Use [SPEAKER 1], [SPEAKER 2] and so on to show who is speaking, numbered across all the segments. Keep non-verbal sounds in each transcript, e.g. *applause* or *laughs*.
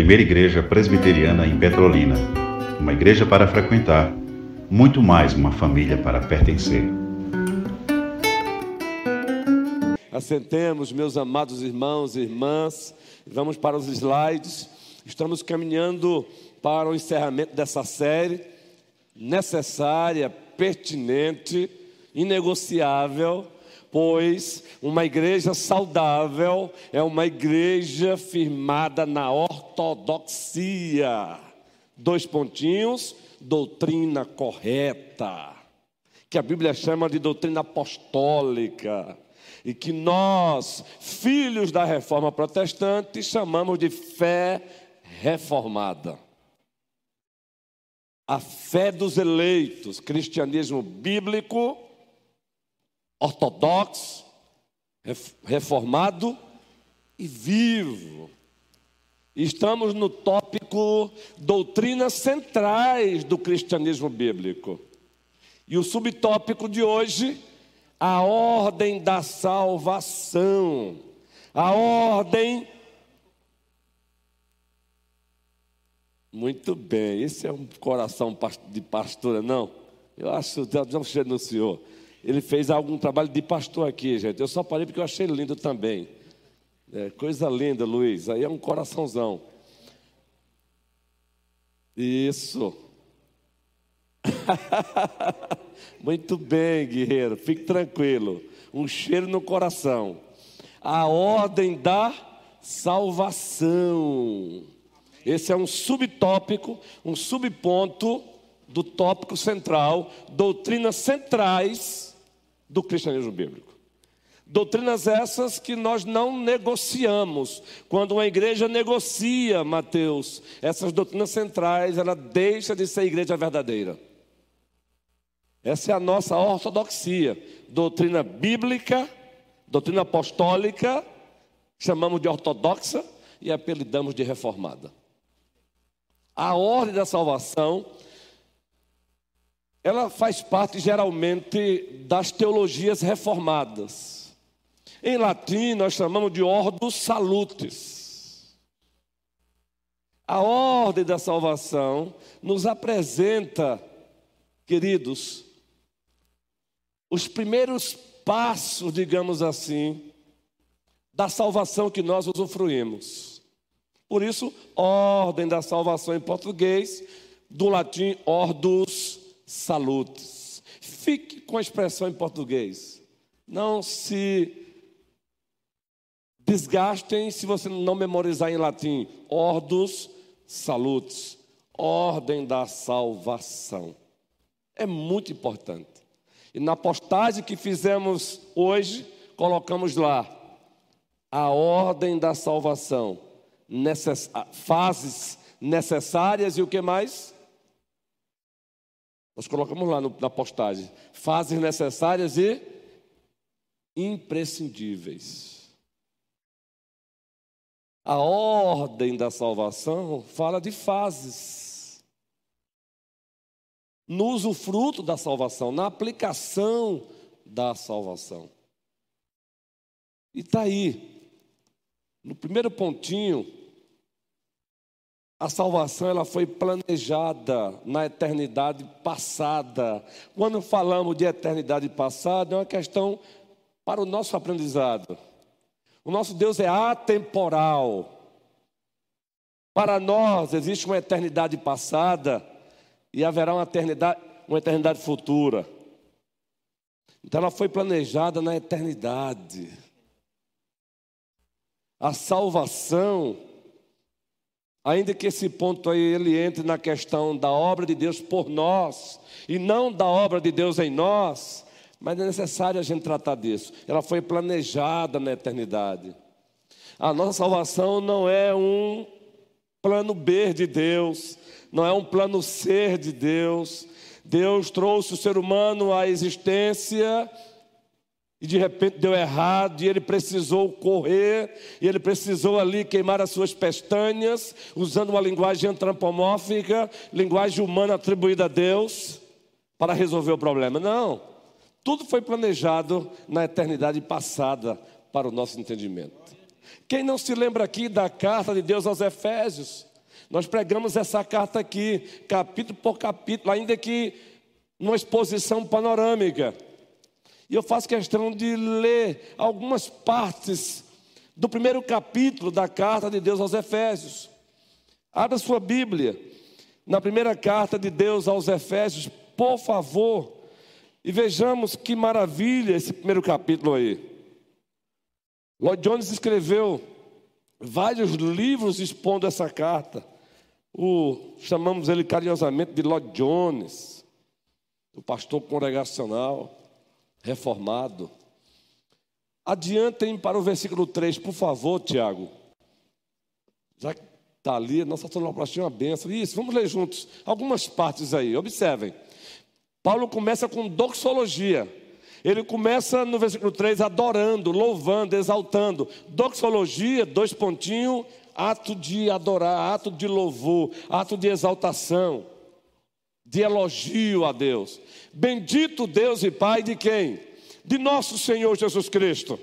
[SPEAKER 1] primeira igreja presbiteriana em Petrolina. Uma igreja para frequentar, muito mais uma família para pertencer.
[SPEAKER 2] Assentemos, meus amados irmãos e irmãs, vamos para os slides. Estamos caminhando para o encerramento dessa série necessária, pertinente, inegociável pois uma igreja saudável é uma igreja firmada na ortodoxia. Dois pontinhos, doutrina correta, que a Bíblia chama de doutrina apostólica, e que nós, filhos da reforma protestante, chamamos de fé reformada. A fé dos eleitos, cristianismo bíblico ortodoxo, reformado e vivo. Estamos no tópico doutrinas centrais do cristianismo bíblico. E o subtópico de hoje, a ordem da salvação. A ordem. Muito bem, esse é um coração de pastora, não? Eu acho, não cheio no senhor. Ele fez algum trabalho de pastor aqui, gente. Eu só parei porque eu achei lindo também. É, coisa linda, Luiz. Aí é um coraçãozão. Isso. *laughs* Muito bem, guerreiro. Fique tranquilo. Um cheiro no coração. A ordem da salvação. Esse é um subtópico, um subponto do tópico central, doutrinas centrais do cristianismo bíblico. Doutrinas essas que nós não negociamos. Quando uma igreja negocia, Mateus, essas doutrinas centrais, ela deixa de ser igreja verdadeira. Essa é a nossa ortodoxia. Doutrina bíblica, doutrina apostólica, chamamos de ortodoxa e apelidamos de reformada. A ordem da salvação ela faz parte geralmente das teologias reformadas. Em latim, nós chamamos de ordo salutis. A ordem da salvação nos apresenta, queridos, os primeiros passos, digamos assim, da salvação que nós usufruímos. Por isso, ordem da salvação em português, do latim ordus salutis. Fique com a expressão em português. Não se desgastem se você não memorizar em latim. Ordus salutis. Ordem da salvação. É muito importante. E na postagem que fizemos hoje, colocamos lá a ordem da salvação, necess... fases necessárias e o que mais? Nós colocamos lá no, na postagem: fases necessárias e imprescindíveis. A ordem da salvação fala de fases. No usufruto da salvação, na aplicação da salvação. E está aí, no primeiro pontinho, a salvação ela foi planejada na eternidade passada. Quando falamos de eternidade passada, é uma questão para o nosso aprendizado. O nosso Deus é atemporal. Para nós existe uma eternidade passada e haverá uma eternidade, uma eternidade futura. Então ela foi planejada na eternidade. A salvação Ainda que esse ponto aí ele entre na questão da obra de Deus por nós e não da obra de Deus em nós, mas é necessário a gente tratar disso. Ela foi planejada na eternidade. A nossa salvação não é um plano B de Deus, não é um plano C de Deus. Deus trouxe o ser humano à existência e de repente deu errado, e ele precisou correr, e ele precisou ali queimar as suas pestanas, usando uma linguagem antropomórfica, linguagem humana atribuída a Deus, para resolver o problema. Não, tudo foi planejado na eternidade passada para o nosso entendimento. Quem não se lembra aqui da carta de Deus aos Efésios? Nós pregamos essa carta aqui, capítulo por capítulo, ainda que numa exposição panorâmica. E eu faço questão de ler algumas partes do primeiro capítulo da carta de Deus aos Efésios. Abra sua Bíblia, na primeira carta de Deus aos Efésios, por favor, e vejamos que maravilha esse primeiro capítulo aí. Lloyd Jones escreveu vários livros expondo essa carta. O, chamamos ele carinhosamente de Lloyd Jones, o pastor congregacional, reformado. Adiantem para o versículo 3, por favor, Tiago. Já que está ali, nossa sonoplastia é uma benção. Isso, vamos ler juntos algumas partes aí, observem. Paulo começa com doxologia. Ele começa no versículo 3 adorando, louvando, exaltando. Doxologia, dois pontinhos, ato de adorar, ato de louvor, ato de exaltação, de elogio a Deus. Bendito Deus e Pai de quem? De nosso Senhor Jesus Cristo,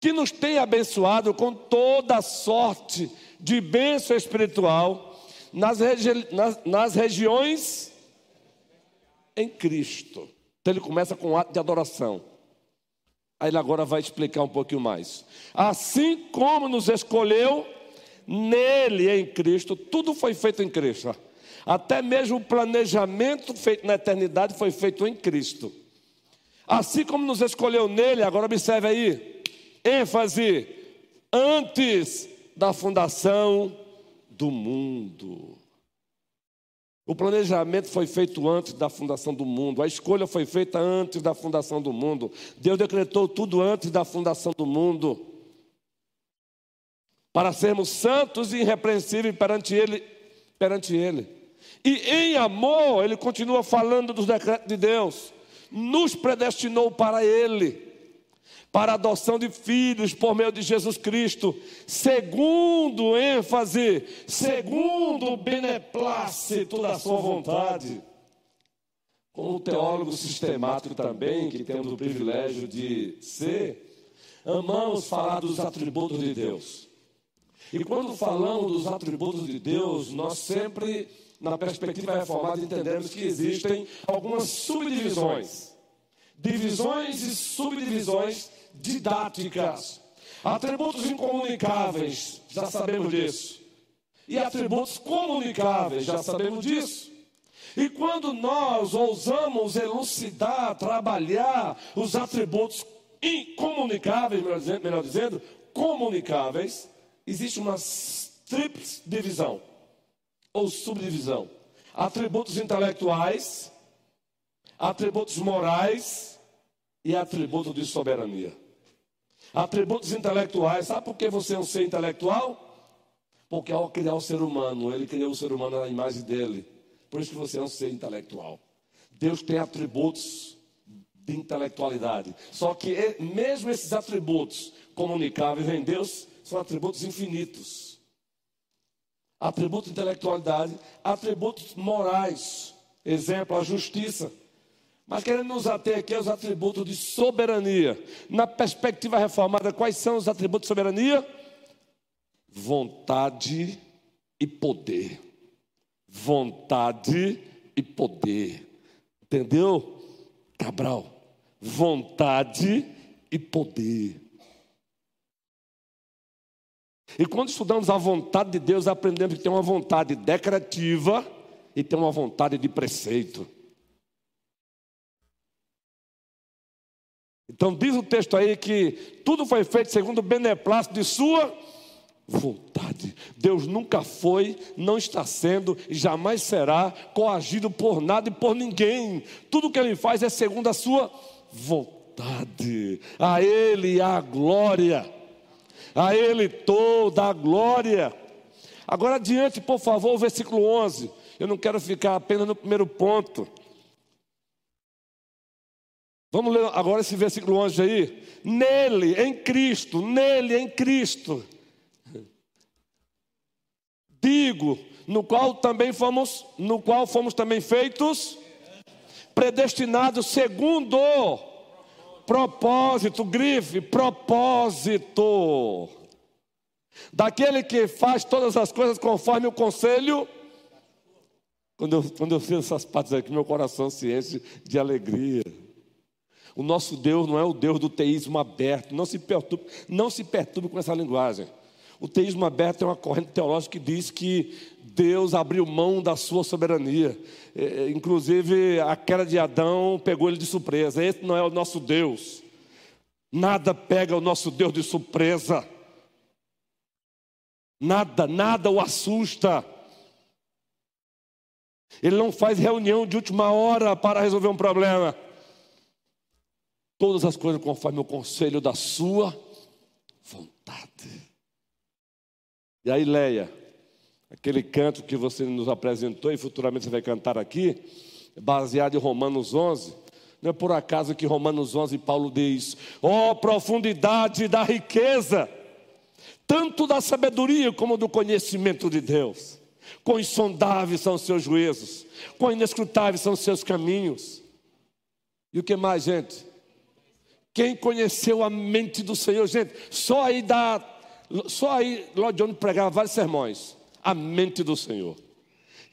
[SPEAKER 2] que nos tem abençoado com toda sorte de bênção espiritual nas, regi nas, nas regiões em Cristo. Então ele começa com um ato de adoração. Aí ele agora vai explicar um pouquinho mais. Assim como nos escolheu nele, em Cristo, tudo foi feito em Cristo. Até mesmo o planejamento feito na eternidade foi feito em Cristo. Assim como nos escolheu nele, agora observe aí, ênfase, antes da fundação do mundo. O planejamento foi feito antes da fundação do mundo, a escolha foi feita antes da fundação do mundo. Deus decretou tudo antes da fundação do mundo. Para sermos santos e irrepreensíveis perante Ele, perante Ele. E em amor, Ele continua falando dos decretos de Deus. Nos predestinou para Ele para a adoção de filhos por meio de Jesus Cristo, segundo ênfase, segundo o beneplácito da sua vontade. Como teólogo sistemático também, que temos o privilégio de ser, amamos falar dos atributos de Deus. E quando falamos dos atributos de Deus, nós sempre, na perspectiva reformada, entendemos que existem algumas subdivisões. Divisões e subdivisões didáticas. Atributos incomunicáveis, já sabemos disso. E atributos comunicáveis, já sabemos disso. E quando nós ousamos elucidar, trabalhar os atributos incomunicáveis, melhor dizendo, comunicáveis, existe uma tríplice divisão ou subdivisão: atributos intelectuais, atributos morais e atributo de soberania. Atributos intelectuais. Sabe por que você é um ser intelectual? Porque ao criar o ser humano, ele criou o ser humano na imagem dele. Por isso que você é um ser intelectual. Deus tem atributos de intelectualidade. Só que mesmo esses atributos comunicáveis em Deus são atributos infinitos. Atributos de intelectualidade, atributos morais. Exemplo, a justiça. Mas querendo nos ater aqui aos atributos de soberania. Na perspectiva reformada, quais são os atributos de soberania? Vontade e poder. Vontade e poder. Entendeu? Cabral. Vontade e poder. E quando estudamos a vontade de Deus, aprendemos que tem uma vontade decretiva e tem uma vontade de preceito. Então diz o texto aí que tudo foi feito segundo o beneplácito de sua vontade. Deus nunca foi, não está sendo e jamais será coagido por nada e por ninguém. Tudo que ele faz é segundo a sua vontade. A ele a glória. A ele toda a glória. Agora adiante, por favor, o versículo 11. Eu não quero ficar apenas no primeiro ponto. Vamos ler agora esse versículo 11 aí. Nele, em Cristo, nele, em Cristo. Digo, no qual também fomos, no qual fomos também feitos predestinados segundo propósito, grife, propósito. daquele que faz todas as coisas conforme o conselho. Quando eu, quando eu fiz essas partes aqui, meu coração se enche de alegria. O nosso Deus não é o Deus do teísmo aberto. Não se perturbe, não se perturbe com essa linguagem. O teísmo aberto é uma corrente teológica que diz que Deus abriu mão da sua soberania. É, é, inclusive, a queda de Adão pegou ele de surpresa. Esse não é o nosso Deus. Nada pega o nosso Deus de surpresa. Nada, nada o assusta. Ele não faz reunião de última hora para resolver um problema. Todas as coisas conforme o conselho da sua vontade. E aí, Leia, aquele canto que você nos apresentou e futuramente você vai cantar aqui, baseado em Romanos 11. Não é por acaso que Romanos 11 Paulo diz: "Ó oh, profundidade da riqueza, tanto da sabedoria como do conhecimento de Deus. Quão insondáveis são os seus juízos, quão inescrutáveis são os seus caminhos." E o que mais, gente? Quem conheceu a mente do Senhor, gente, só aí dá, só aí Lord John pregava vários sermões. A mente do Senhor.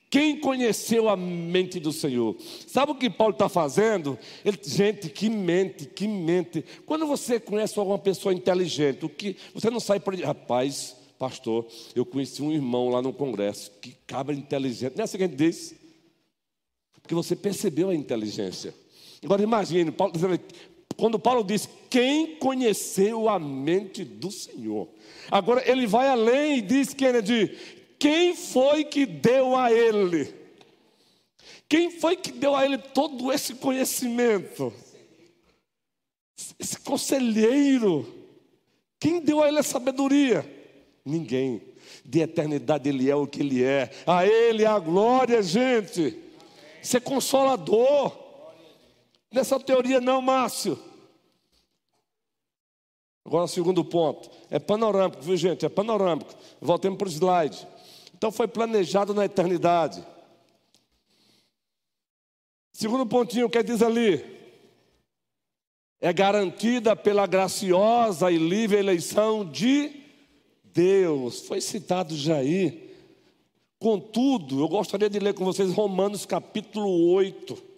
[SPEAKER 2] Quem conheceu a mente do Senhor? Sabe o que Paulo está fazendo? Ele, gente, que mente, que mente. Quando você conhece alguma pessoa inteligente, o que você não sai por rapaz, pastor, eu conheci um irmão lá no congresso, que cabra inteligente. Não é assim que a gente diz? Porque você percebeu a inteligência. Agora imagine, Paulo dizendo, quando Paulo diz: Quem conheceu a mente do Senhor? Agora ele vai além e diz, Kennedy: Quem foi que deu a ele? Quem foi que deu a ele todo esse conhecimento? Esse conselheiro. Quem deu a ele a sabedoria? Ninguém. De eternidade ele é o que ele é. A ele a glória, gente. Ser consolador. Nessa teoria não, Márcio. Agora, segundo ponto. É panorâmico, viu, gente? É panorâmico. Voltemos para o slide. Então, foi planejado na eternidade. Segundo pontinho, o que diz ali? É garantida pela graciosa e livre eleição de Deus. Foi citado aí. Contudo, eu gostaria de ler com vocês Romanos capítulo 8.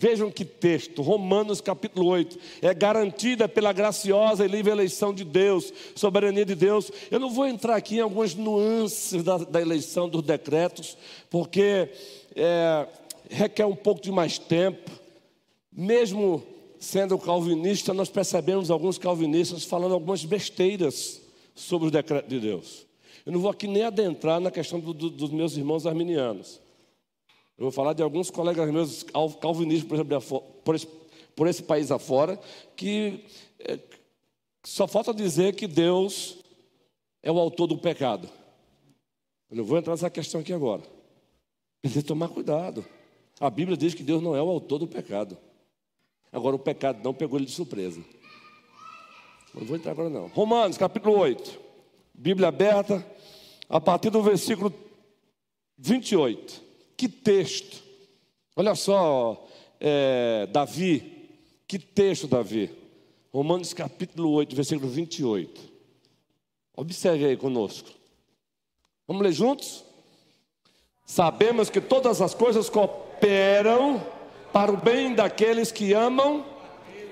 [SPEAKER 2] Vejam que texto, Romanos capítulo 8, é garantida pela graciosa e livre eleição de Deus, soberania de Deus. Eu não vou entrar aqui em algumas nuances da, da eleição dos decretos, porque é, requer um pouco de mais tempo. Mesmo sendo calvinista, nós percebemos alguns calvinistas falando algumas besteiras sobre o decreto de Deus. Eu não vou aqui nem adentrar na questão do, do, dos meus irmãos arminianos. Eu vou falar de alguns colegas meus calvinistas, por exemplo, por esse, por esse país afora, que é, só falta dizer que Deus é o autor do pecado. Eu não vou entrar nessa questão aqui agora. Precisa tomar cuidado. A Bíblia diz que Deus não é o autor do pecado. Agora o pecado não pegou ele de surpresa. Não vou entrar agora não. Romanos, capítulo 8. Bíblia aberta, a partir do versículo 28. Que texto! Olha só, é, Davi, que texto, Davi? Romanos capítulo 8, versículo 28. Observe aí conosco. Vamos ler juntos? Sabemos que todas as coisas cooperam para o bem daqueles que amam.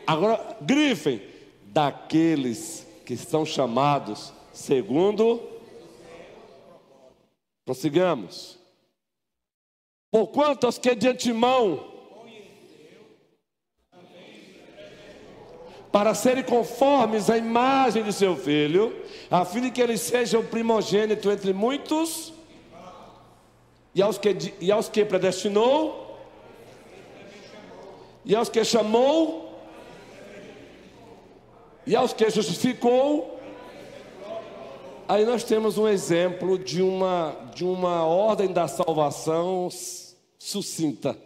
[SPEAKER 2] Agora, grifem, daqueles que são chamados segundo. Prossigamos. Porquanto os que de antemão para serem conformes à imagem de seu filho, a fim de que ele seja o primogênito entre muitos, e aos que, e aos que predestinou, e aos que chamou, e aos que justificou, Aí nós temos um exemplo de uma, de uma ordem da salvação sucinta.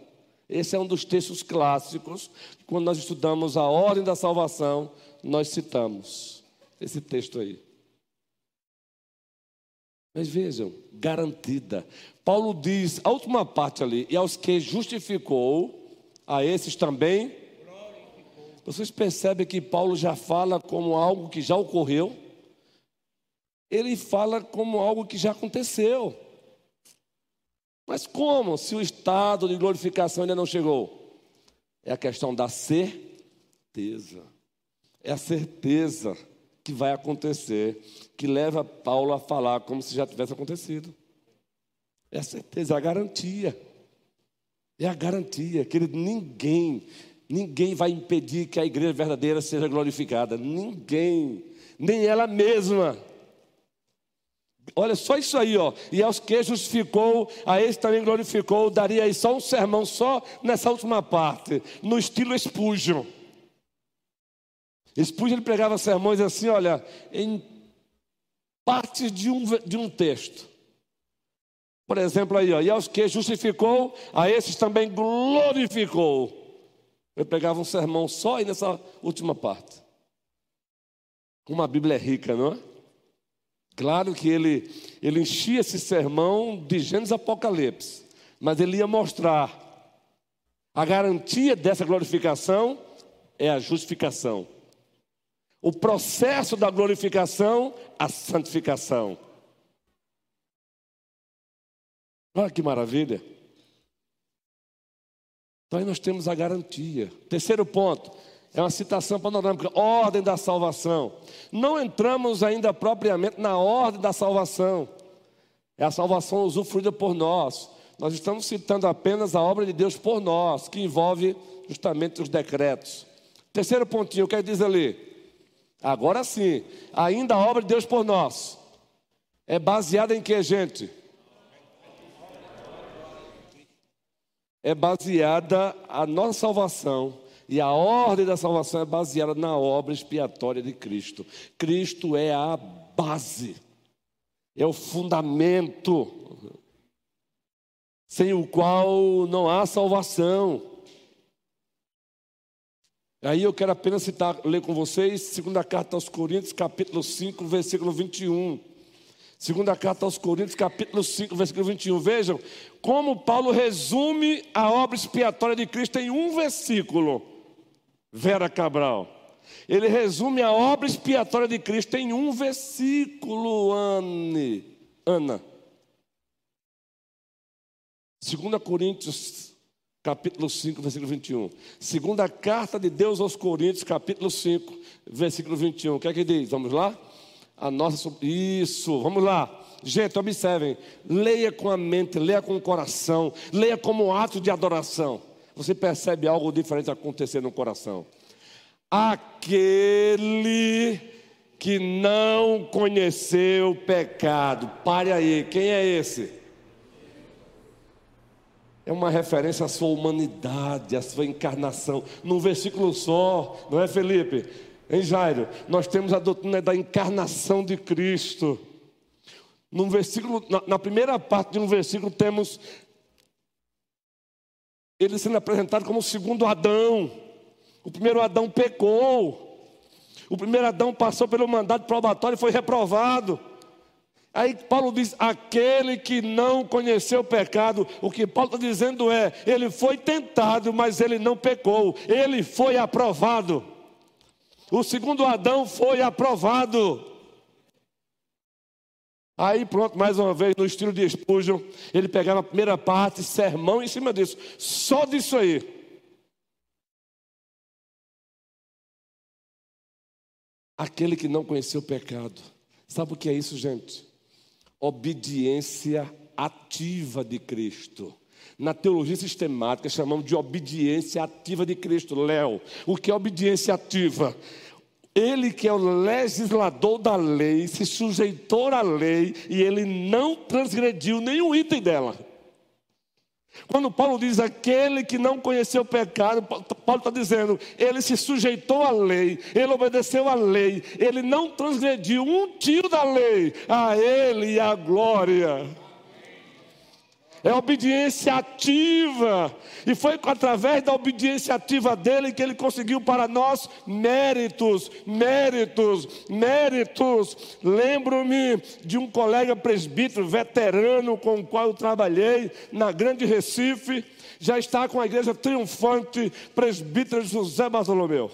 [SPEAKER 2] Esse é um dos textos clássicos. Quando nós estudamos a ordem da salvação, nós citamos esse texto aí. Mas vejam, garantida. Paulo diz, a última parte ali, e aos que justificou, a esses também. Vocês percebem que Paulo já fala como algo que já ocorreu? Ele fala como algo que já aconteceu. Mas como, se o estado de glorificação ainda não chegou? É a questão da certeza. É a certeza que vai acontecer, que leva Paulo a falar como se já tivesse acontecido. É a certeza, é a garantia. É a garantia, que ninguém, ninguém vai impedir que a igreja verdadeira seja glorificada. Ninguém, nem ela mesma. Olha só isso aí, ó. E aos que justificou, a esse também glorificou. Daria aí só um sermão, só nessa última parte, no estilo Spurgeon. Spurgeon ele pregava sermões assim, olha, em partes de um, de um texto. Por exemplo, aí, ó, e aos que justificou, a esses também glorificou. Ele pregava um sermão só aí nessa última parte. Como a Bíblia é rica, não é? Claro que ele, ele enchia esse sermão de Gênesis Apocalipse, mas ele ia mostrar a garantia dessa glorificação é a justificação. O processo da glorificação, a santificação. Olha que maravilha. Então aí nós temos a garantia. Terceiro ponto, é uma citação panorâmica, ordem da salvação. Não entramos ainda propriamente na ordem da salvação. É a salvação usufruída por nós. Nós estamos citando apenas a obra de Deus por nós, que envolve justamente os decretos. Terceiro pontinho, o que é diz ali? Agora sim, ainda a obra de Deus por nós é baseada em que, gente? É baseada a nossa salvação e a ordem da salvação é baseada na obra expiatória de Cristo. Cristo é a base, é o fundamento, sem o qual não há salvação. Aí eu quero apenas citar, ler com vocês, segunda carta aos Coríntios, capítulo 5, versículo 21. Segunda carta aos Coríntios, capítulo 5, versículo 21. Vejam como Paulo resume a obra expiatória de Cristo em um versículo. Vera Cabral. Ele resume a obra expiatória de Cristo em um versículo, Anne. Ana. 2 Coríntios capítulo 5, versículo 21. Segunda carta de Deus aos Coríntios, capítulo 5, versículo 21. O que é que diz? Vamos lá? A nossa isso, vamos lá. Gente, observem, leia com a mente, leia com o coração, leia como ato de adoração. Você percebe algo diferente acontecer no coração. Aquele que não conheceu o pecado. Pare aí, quem é esse? É uma referência à sua humanidade, à sua encarnação. Num versículo só, não é, Felipe? Em Jairo, nós temos a doutrina da encarnação de Cristo. Num versículo, na, na primeira parte de um versículo, temos ele sendo apresentado como o segundo Adão. O primeiro Adão pecou. O primeiro Adão passou pelo mandato probatório e foi reprovado. Aí Paulo diz: aquele que não conheceu o pecado, o que Paulo está dizendo é: ele foi tentado, mas ele não pecou, ele foi aprovado. O segundo Adão foi aprovado. Aí pronto, mais uma vez, no estilo de Spurgeon, ele pegava a primeira parte, sermão em cima disso, só disso aí. Aquele que não conheceu o pecado. Sabe o que é isso, gente? obediência ativa de Cristo. Na teologia sistemática chamamos de obediência ativa de Cristo. Léo, o que é obediência ativa? Ele que é o legislador da lei, se sujeitou à lei e ele não transgrediu nenhum item dela. Quando Paulo diz aquele que não conheceu o pecado, Paulo está dizendo, ele se sujeitou à lei, ele obedeceu à lei, ele não transgrediu um tio da lei, a ele e a glória é obediência ativa. E foi através da obediência ativa dele que ele conseguiu para nós méritos, méritos, méritos. Lembro-me de um colega presbítero veterano com o qual eu trabalhei na Grande Recife, já está com a igreja triunfante, presbítero José Bartolomeu.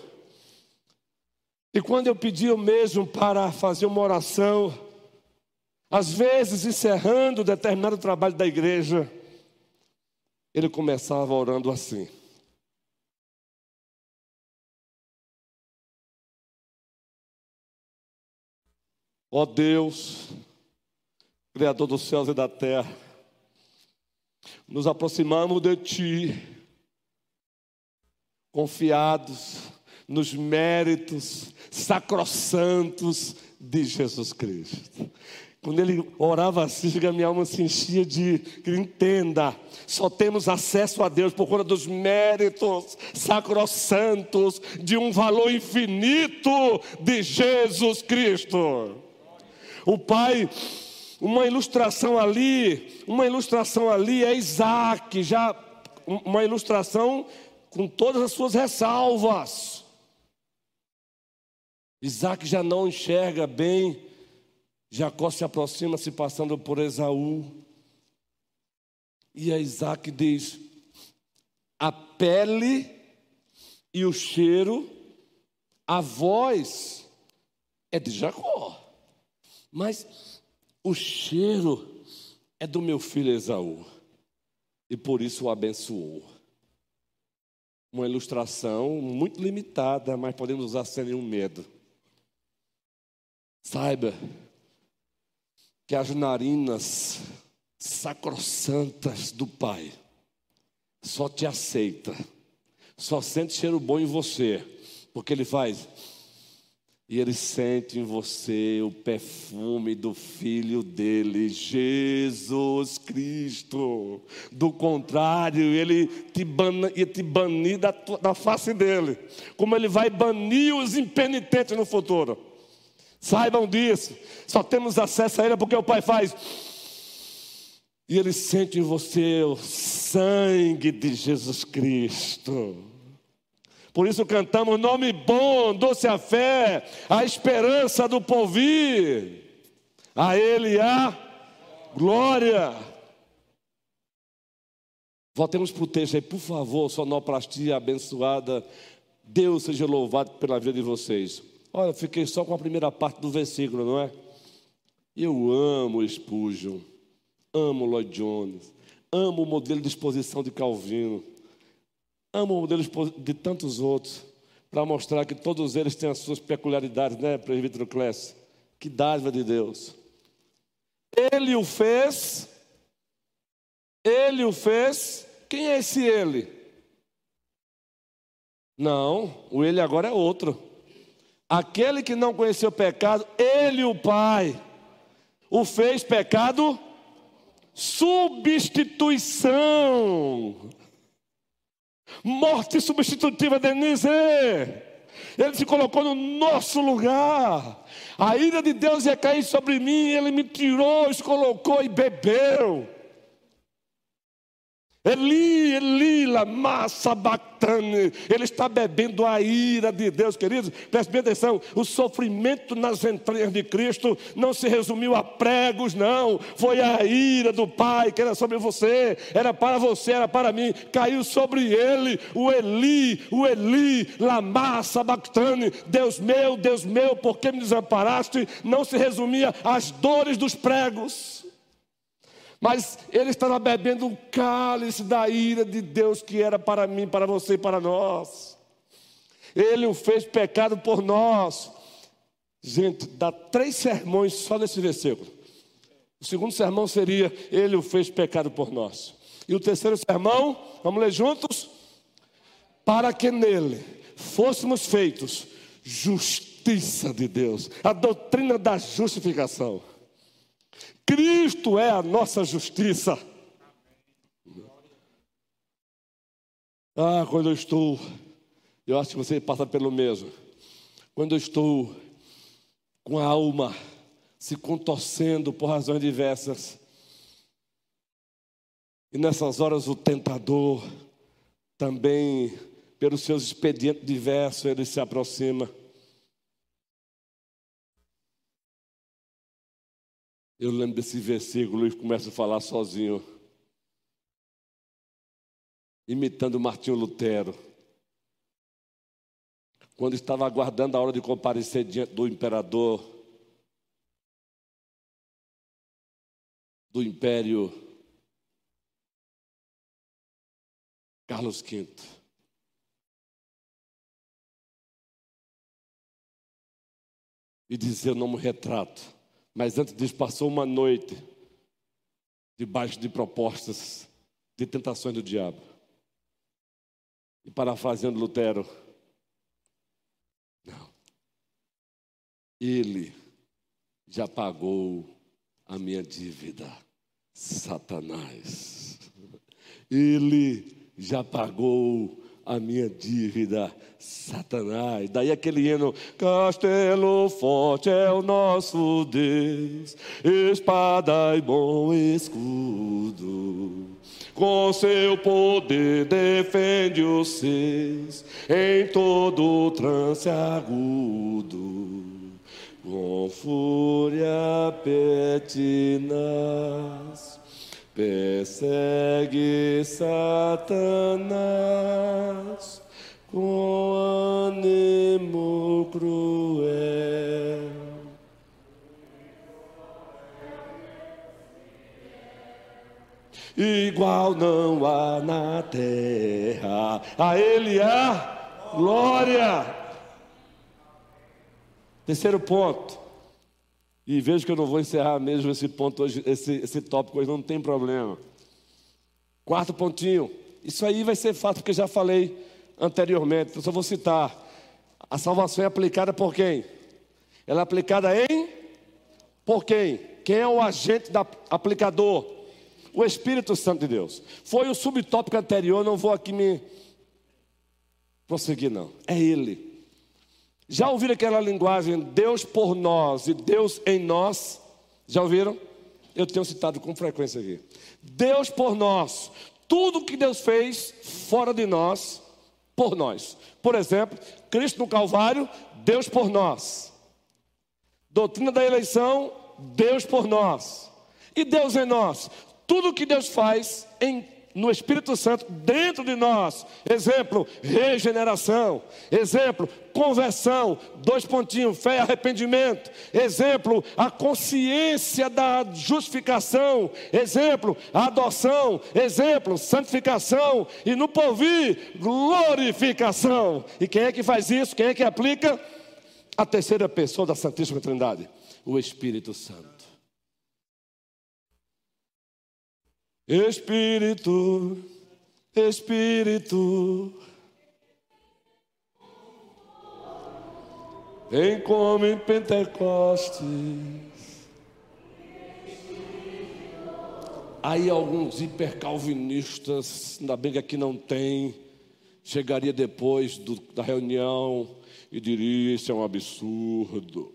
[SPEAKER 2] E quando eu pedi o mesmo para fazer uma oração, Às vezes, encerrando determinado trabalho da igreja, ele começava orando assim. Ó Deus, Criador dos céus e da terra, nos aproximamos de Ti, confiados nos méritos sacrossantos de Jesus Cristo. Quando ele orava assim, a minha alma se enchia de. Entenda, só temos acesso a Deus por conta dos méritos sacrossantos de um valor infinito de Jesus Cristo. O Pai, uma ilustração ali, uma ilustração ali é Isaac, já uma ilustração com todas as suas ressalvas. Isaac já não enxerga bem, Jacó se aproxima se passando por Esaú. E a Isaac diz: a pele e o cheiro, a voz é de Jacó. Mas o cheiro é do meu filho Esaú. E por isso o abençoou. Uma ilustração muito limitada, mas podemos usar sem nenhum medo. Saiba que as narinas sacrossantas do Pai só te aceita, só sente cheiro bom em você, porque Ele faz e ele sente em você o perfume do filho dele, Jesus Cristo. Do contrário, ele te bana, ia te banir da, da face dele, como ele vai banir os impenitentes no futuro. Saibam disso, só temos acesso a ele porque o Pai faz. E ele sente em você o sangue de Jesus Cristo. Por isso cantamos nome bom, doce a fé, a esperança do porvir. A Ele a glória. Voltemos para o texto aí, por favor, sonoplastia abençoada. Deus seja louvado pela vida de vocês. Olha, fiquei só com a primeira parte do versículo, não é? Eu amo Spurgeon, amo Lloyd Jones, amo o modelo de exposição de Calvino. Amo o modelo de tantos outros, para mostrar que todos eles têm as suas peculiaridades, né, presbítero Clécio? Que dádiva de Deus. Ele o fez, ele o fez. Quem é esse ele? Não, o ele agora é outro. Aquele que não conheceu pecado, ele, o Pai, o fez pecado, substituição. Morte substitutiva, Denise. Ele se colocou no nosso lugar. A ira de Deus ia cair sobre mim. Ele me tirou, se colocou e bebeu. Eli, Eli, lama sabachthani. Ele está bebendo a ira de Deus, queridos. Preste bem atenção. O sofrimento nas entranhas de Cristo não se resumiu a pregos, não. Foi a ira do Pai que era sobre você. Era para você, era para mim. Caiu sobre ele o Eli, o Eli, lama sabachthani. Deus meu, Deus meu, por que me desamparaste? Não se resumia às dores dos pregos. Mas ele estava bebendo o cálice da ira de Deus que era para mim, para você e para nós. Ele o fez pecado por nós. Gente, dá três sermões só nesse versículo. O segundo sermão seria: Ele o fez pecado por nós. E o terceiro sermão, vamos ler juntos? Para que nele fôssemos feitos justiça de Deus, a doutrina da justificação. Cristo é a nossa justiça. Ah, quando eu estou, eu acho que você passa pelo mesmo. Quando eu estou com a alma se contorcendo por razões diversas, e nessas horas o tentador também, pelos seus expedientes diversos, ele se aproxima. Eu lembro desse versículo e começo a falar sozinho, imitando Martinho Lutero. Quando estava aguardando a hora de comparecer diante do imperador, do Império Carlos V. E dizer: Eu não me retrato. Mas antes disso, passou uma noite debaixo de propostas de tentações do diabo. E parafraseando Lutero, não. Ele já pagou a minha dívida, Satanás. Ele já pagou a minha dívida, Satanás. Daí aquele hino: Castelo forte é o nosso Deus, espada e bom escudo. Com seu poder defende os seus em todo trance agudo. Com fúria pertinaz persegue Satanás com ânimo cruel. Igual não há na terra, a Ele a glória. Terceiro ponto. E vejo que eu não vou encerrar mesmo esse ponto hoje, esse, esse tópico hoje, não tem problema. Quarto pontinho. Isso aí vai ser fato, porque já falei anteriormente, então só vou citar. A salvação é aplicada por quem? Ela é aplicada em? Por quem? Quem é o agente da, aplicador? O Espírito Santo de Deus. Foi o subtópico anterior, não vou aqui me prosseguir, não. É Ele. Já ouviram aquela linguagem Deus por nós e Deus em nós? Já ouviram? Eu tenho citado com frequência aqui. Deus por nós. Tudo que Deus fez fora de nós, por nós. Por exemplo, Cristo no Calvário, Deus por nós. Doutrina da eleição, Deus por nós. E Deus em nós. Tudo que Deus faz em no Espírito Santo dentro de nós. Exemplo, regeneração. Exemplo, conversão. Dois pontinhos, fé e arrependimento. Exemplo, a consciência da justificação. Exemplo, adoção. Exemplo, santificação. E no porvir, glorificação. E quem é que faz isso? Quem é que aplica? A terceira pessoa da Santíssima Trindade, o Espírito Santo. Espírito, Espírito, vem como em Pentecostes. Aí alguns hipercalvinistas, ainda bem que aqui não tem, chegaria depois do, da reunião e diria: Isso é um absurdo,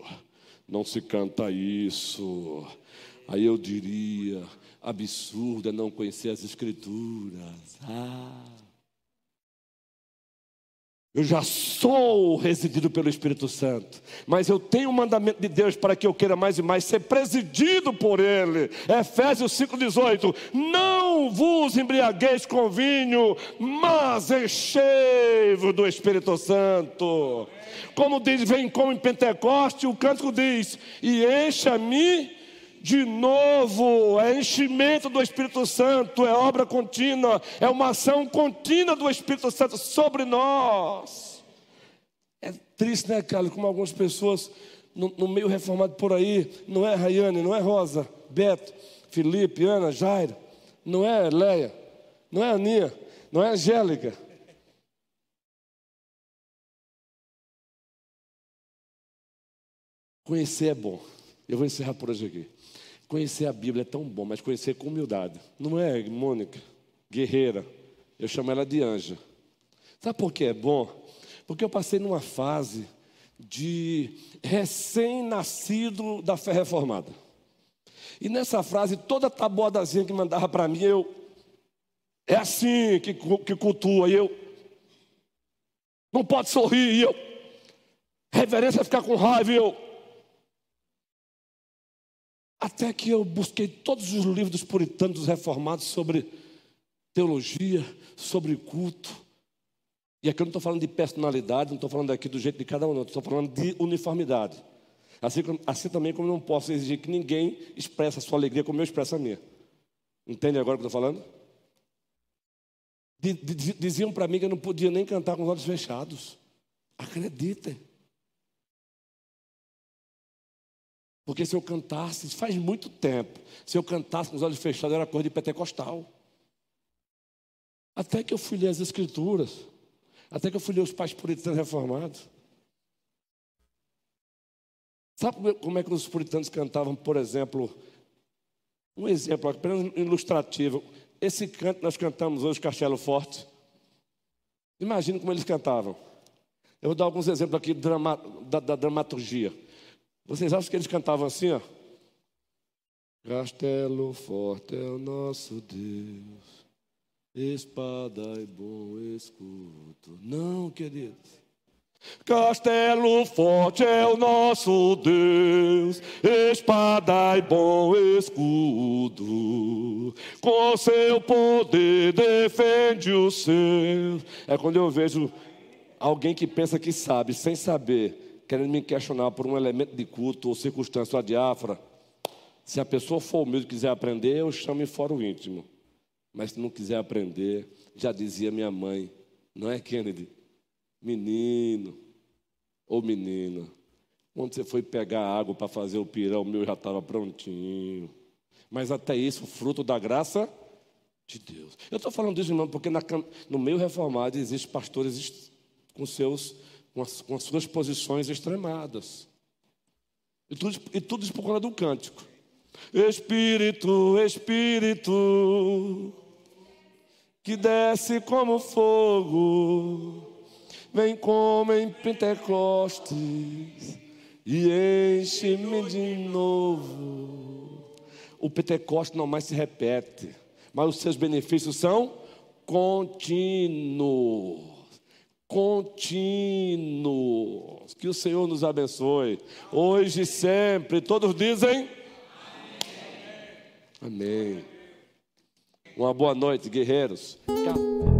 [SPEAKER 2] não se canta isso. Aí eu diria: absurdo é não conhecer as Escrituras. Ah. Eu já sou residido pelo Espírito Santo, mas eu tenho um mandamento de Deus para que eu queira mais e mais ser presidido por Ele. Efésios 5,18: Não vos embriagueis com vinho, mas enchei-vos do Espírito Santo. Como diz, vem como em Pentecoste, o cântico diz: E encha-me de novo, é enchimento do Espírito Santo, é obra contínua, é uma ação contínua do Espírito Santo sobre nós. É triste, né, Carlos, como algumas pessoas no, no meio reformado por aí, não é Rayane, não é Rosa, Beto, Felipe, Ana, Jairo, não é Leia, não é Aninha, não é Angélica. Conhecer é bom. Eu vou encerrar por hoje aqui. Conhecer a Bíblia é tão bom, mas conhecer com humildade. Não é, Mônica? Guerreira. Eu chamo ela de anja. Sabe por que é bom? Porque eu passei numa fase de recém-nascido da fé reformada. E nessa frase, toda tabuadazinha que mandava para mim, eu. É assim que, que cultua. E eu. Não pode sorrir. E eu. Reverência é ficar com raiva. E eu. Até que eu busquei todos os livros dos puritanos, dos reformados, sobre teologia, sobre culto. E aqui eu não estou falando de personalidade, não estou falando aqui do jeito de cada um, não, estou falando de uniformidade. Assim, assim também como não posso exigir que ninguém expresse a sua alegria como eu expresso a minha. Entende agora o que eu estou falando? Diziam para mim que eu não podia nem cantar com os olhos fechados. Acreditem. Porque se eu cantasse, faz muito tempo, se eu cantasse com os olhos fechados, era coisa de pentecostal. Até que eu fui ler as escrituras, até que eu fui ler os pais puritanos reformados. Sabe como é que os puritanos cantavam, por exemplo, um exemplo apenas ilustrativo. Esse canto nós cantamos hoje, Castelo Forte. Imagina como eles cantavam. Eu vou dar alguns exemplos aqui da dramaturgia. Vocês acham que eles cantavam assim, ó? Castelo forte é o nosso Deus, espada e bom escudo. Não, queridos. Castelo forte é o nosso Deus, espada e bom escudo, com seu poder defende o seu. É quando eu vejo alguém que pensa que sabe, sem saber, querendo me questionar por um elemento de culto ou circunstância ou diáfora. Se a pessoa for humilde e quiser aprender, eu chamo em fora o íntimo. Mas se não quiser aprender, já dizia minha mãe, não é, Kennedy? Menino ou menina, quando você foi pegar água para fazer o pirão, o meu já estava prontinho. Mas até isso, fruto da graça de Deus. Eu estou falando disso, irmão, porque na, no meio reformado existem pastores com, seus, com as, com, as, suas posições extremadas. E tudo, e tudo isso por conta do cântico. Espírito, Espírito, que desce como fogo Vem como em Pentecostes e enche-me de novo. O Pentecostes não mais se repete, mas os seus benefícios são contínuos. Contínuos. Que o Senhor nos abençoe. Hoje e sempre. Todos dizem. Amém. Amém. Uma boa noite, guerreiros. Tchau.